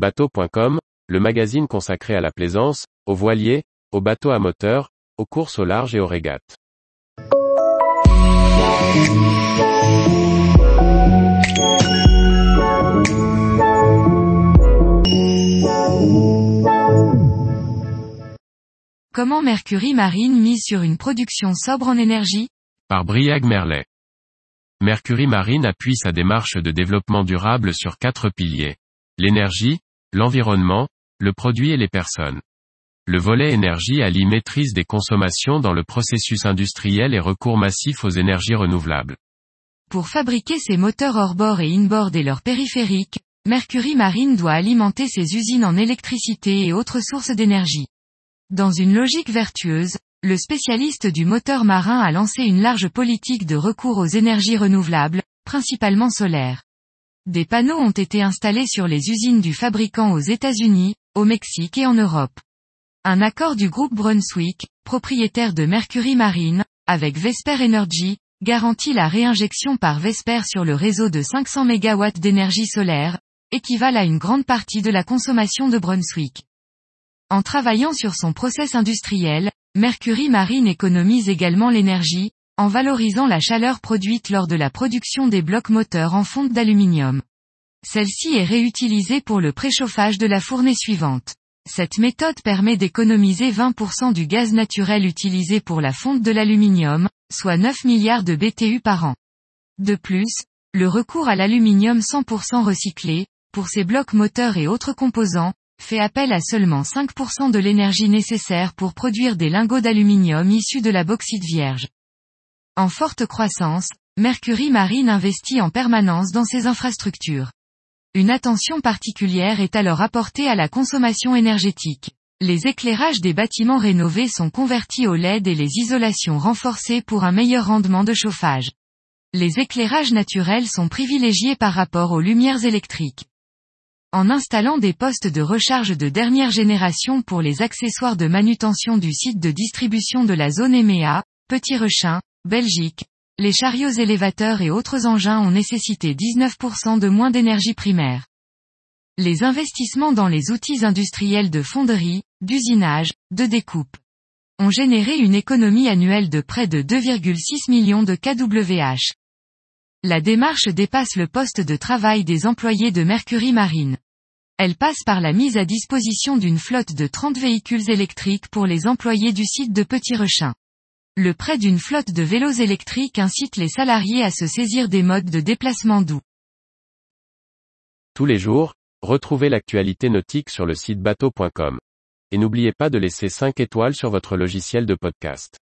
Bateau.com, le magazine consacré à la plaisance, aux voiliers, aux bateaux à moteur, aux courses au large et aux régates. Comment Mercury Marine mise sur une production sobre en énergie? Par Briag Merlet. Mercury Marine appuie sa démarche de développement durable sur quatre piliers. L'énergie, l'environnement, le produit et les personnes. Le volet énergie allie maîtrise des consommations dans le processus industriel et recours massif aux énergies renouvelables. Pour fabriquer ses moteurs hors-bord et in-board et leurs périphériques, Mercury Marine doit alimenter ses usines en électricité et autres sources d'énergie. Dans une logique vertueuse, le spécialiste du moteur marin a lancé une large politique de recours aux énergies renouvelables, principalement solaires. Des panneaux ont été installés sur les usines du fabricant aux États-Unis, au Mexique et en Europe. Un accord du groupe Brunswick, propriétaire de Mercury Marine, avec Vesper Energy, garantit la réinjection par Vesper sur le réseau de 500 MW d'énergie solaire, équivalent à une grande partie de la consommation de Brunswick. En travaillant sur son process industriel, Mercury Marine économise également l'énergie, en valorisant la chaleur produite lors de la production des blocs moteurs en fonte d'aluminium. Celle-ci est réutilisée pour le préchauffage de la fournée suivante. Cette méthode permet d'économiser 20% du gaz naturel utilisé pour la fonte de l'aluminium, soit 9 milliards de BTU par an. De plus, le recours à l'aluminium 100% recyclé, pour ces blocs moteurs et autres composants, fait appel à seulement 5% de l'énergie nécessaire pour produire des lingots d'aluminium issus de la bauxite vierge. En forte croissance, Mercury Marine investit en permanence dans ses infrastructures. Une attention particulière est alors apportée à la consommation énergétique. Les éclairages des bâtiments rénovés sont convertis au LED et les isolations renforcées pour un meilleur rendement de chauffage. Les éclairages naturels sont privilégiés par rapport aux lumières électriques. En installant des postes de recharge de dernière génération pour les accessoires de manutention du site de distribution de la zone EMEA, Petit Rechin, Belgique, les chariots élévateurs et autres engins ont nécessité 19% de moins d'énergie primaire. Les investissements dans les outils industriels de fonderie, d'usinage, de découpe ont généré une économie annuelle de près de 2,6 millions de kWh. La démarche dépasse le poste de travail des employés de Mercury Marine. Elle passe par la mise à disposition d'une flotte de 30 véhicules électriques pour les employés du site de Petit Rechin. Le prêt d'une flotte de vélos électriques incite les salariés à se saisir des modes de déplacement doux. Tous les jours, retrouvez l'actualité nautique sur le site bateau.com. Et n'oubliez pas de laisser 5 étoiles sur votre logiciel de podcast.